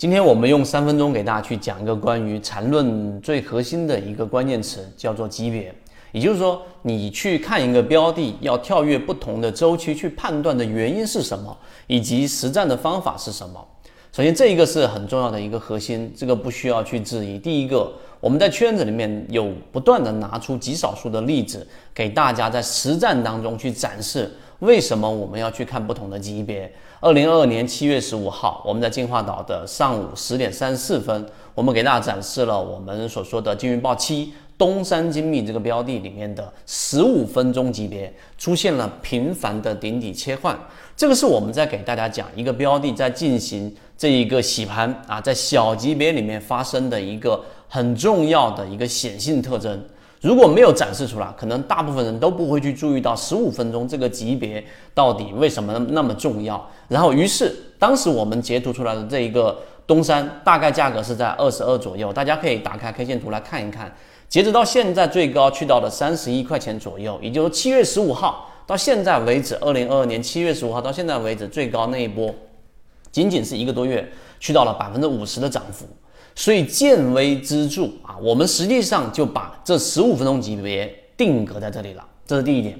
今天我们用三分钟给大家去讲一个关于缠论最核心的一个关键词，叫做级别。也就是说，你去看一个标的，要跳跃不同的周期去判断的原因是什么，以及实战的方法是什么。首先，这一个是很重要的一个核心，这个不需要去质疑。第一个，我们在圈子里面有不断的拿出极少数的例子，给大家在实战当中去展示为什么我们要去看不同的级别。二零二二年七月十五号，我们在进化岛的上午十点三十四分，我们给大家展示了我们所说的金鱼报七东山精密这个标的里面的十五分钟级别出现了频繁的顶底切换。这个是我们在给大家讲一个标的在进行。这一个洗盘啊，在小级别里面发生的一个很重要的一个显性特征，如果没有展示出来，可能大部分人都不会去注意到十五分钟这个级别到底为什么那么重要。然后，于是当时我们截图出来的这一个东山，大概价格是在二十二左右，大家可以打开 K 线图来看一看。截止到现在，最高去到了三十一块钱左右，也就是七月十五号到现在为止，二零二二年七月十五号到现在为止最高那一波。仅仅是一个多月，去到了百分之五十的涨幅，所以见微知著啊，我们实际上就把这十五分钟级别定格在这里了，这是第一点。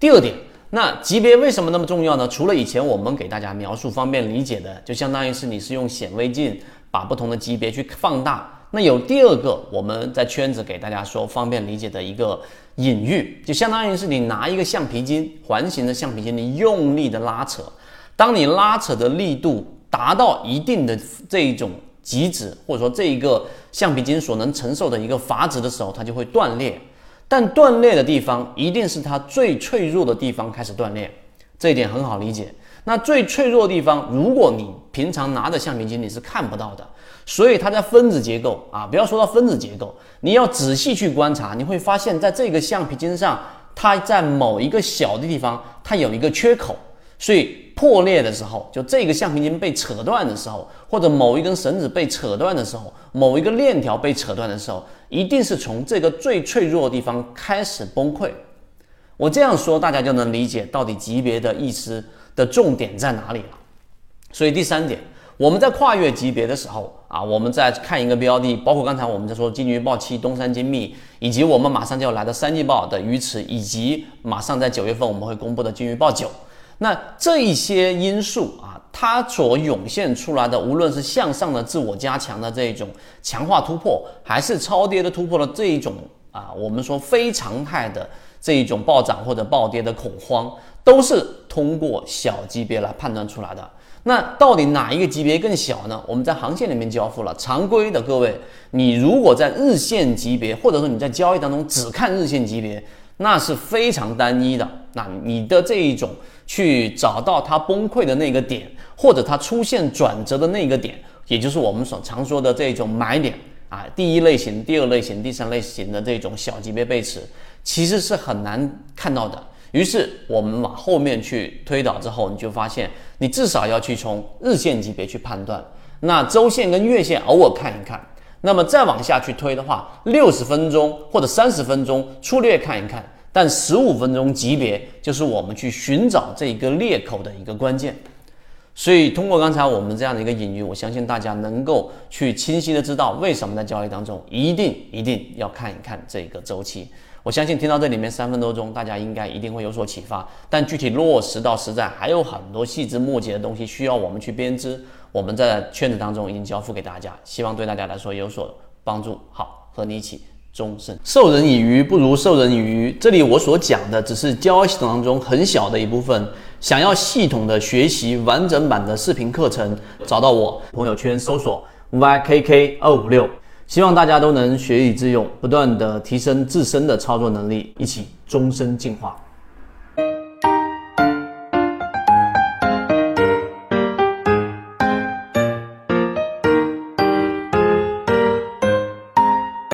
第二点，那级别为什么那么重要呢？除了以前我们给大家描述方便理解的，就相当于是你是用显微镜把不同的级别去放大。那有第二个，我们在圈子给大家说方便理解的一个隐喻，就相当于是你拿一个橡皮筋，环形的橡皮筋，你用力的拉扯。当你拉扯的力度达到一定的这一种极值，或者说这一个橡皮筋所能承受的一个阀值的时候，它就会断裂。但断裂的地方一定是它最脆弱的地方开始断裂，这一点很好理解。那最脆弱的地方，如果你平常拿着橡皮筋，你是看不到的。所以它在分子结构啊，不要说到分子结构，你要仔细去观察，你会发现在这个橡皮筋上，它在某一个小的地方，它有一个缺口。所以破裂的时候，就这个橡皮筋被扯断的时候，或者某一根绳子被扯断的时候，某一个链条被扯断的时候，一定是从这个最脆弱的地方开始崩溃。我这样说，大家就能理解到底级别的意思的重点在哪里了。所以第三点，我们在跨越级别的时候啊，我们在看一个标的，包括刚才我们在说金鱼报七、东山精密，以及我们马上就要来的三季报的鱼池，以及马上在九月份我们会公布的金鱼报九。那这一些因素啊，它所涌现出来的，无论是向上的自我加强的这一种强化突破，还是超跌的突破的这一种啊，我们说非常态的这一种暴涨或者暴跌的恐慌，都是通过小级别来判断出来的。那到底哪一个级别更小呢？我们在航线里面交付了常规的各位，你如果在日线级别，或者说你在交易当中只看日线级别，那是非常单一的。那你的这一种。去找到它崩溃的那个点，或者它出现转折的那个点，也就是我们所常说的这种买点啊。第一类型、第二类型、第三类型的这种小级别背驰，其实是很难看到的。于是我们往后面去推导之后，你就发现，你至少要去从日线级别去判断，那周线跟月线偶尔看一看，那么再往下去推的话，六十分钟或者三十分钟粗略看一看。但十五分钟级别就是我们去寻找这一个裂口的一个关键，所以通过刚才我们这样的一个隐喻，我相信大家能够去清晰的知道为什么在交易当中一定一定要看一看这个周期。我相信听到这里面三分多钟，大家应该一定会有所启发。但具体落实到实战，还有很多细枝末节的东西需要我们去编织。我们在圈子当中已经交付给大家，希望对大家来说有所帮助。好，和你一起。终身授人以鱼不如授人以渔。这里我所讲的只是交易系统当中很小的一部分。想要系统的学习完整版的视频课程，找到我朋友圈搜索 ykk 二五六。希望大家都能学以致用，不断的提升自身的操作能力，一起终身进化。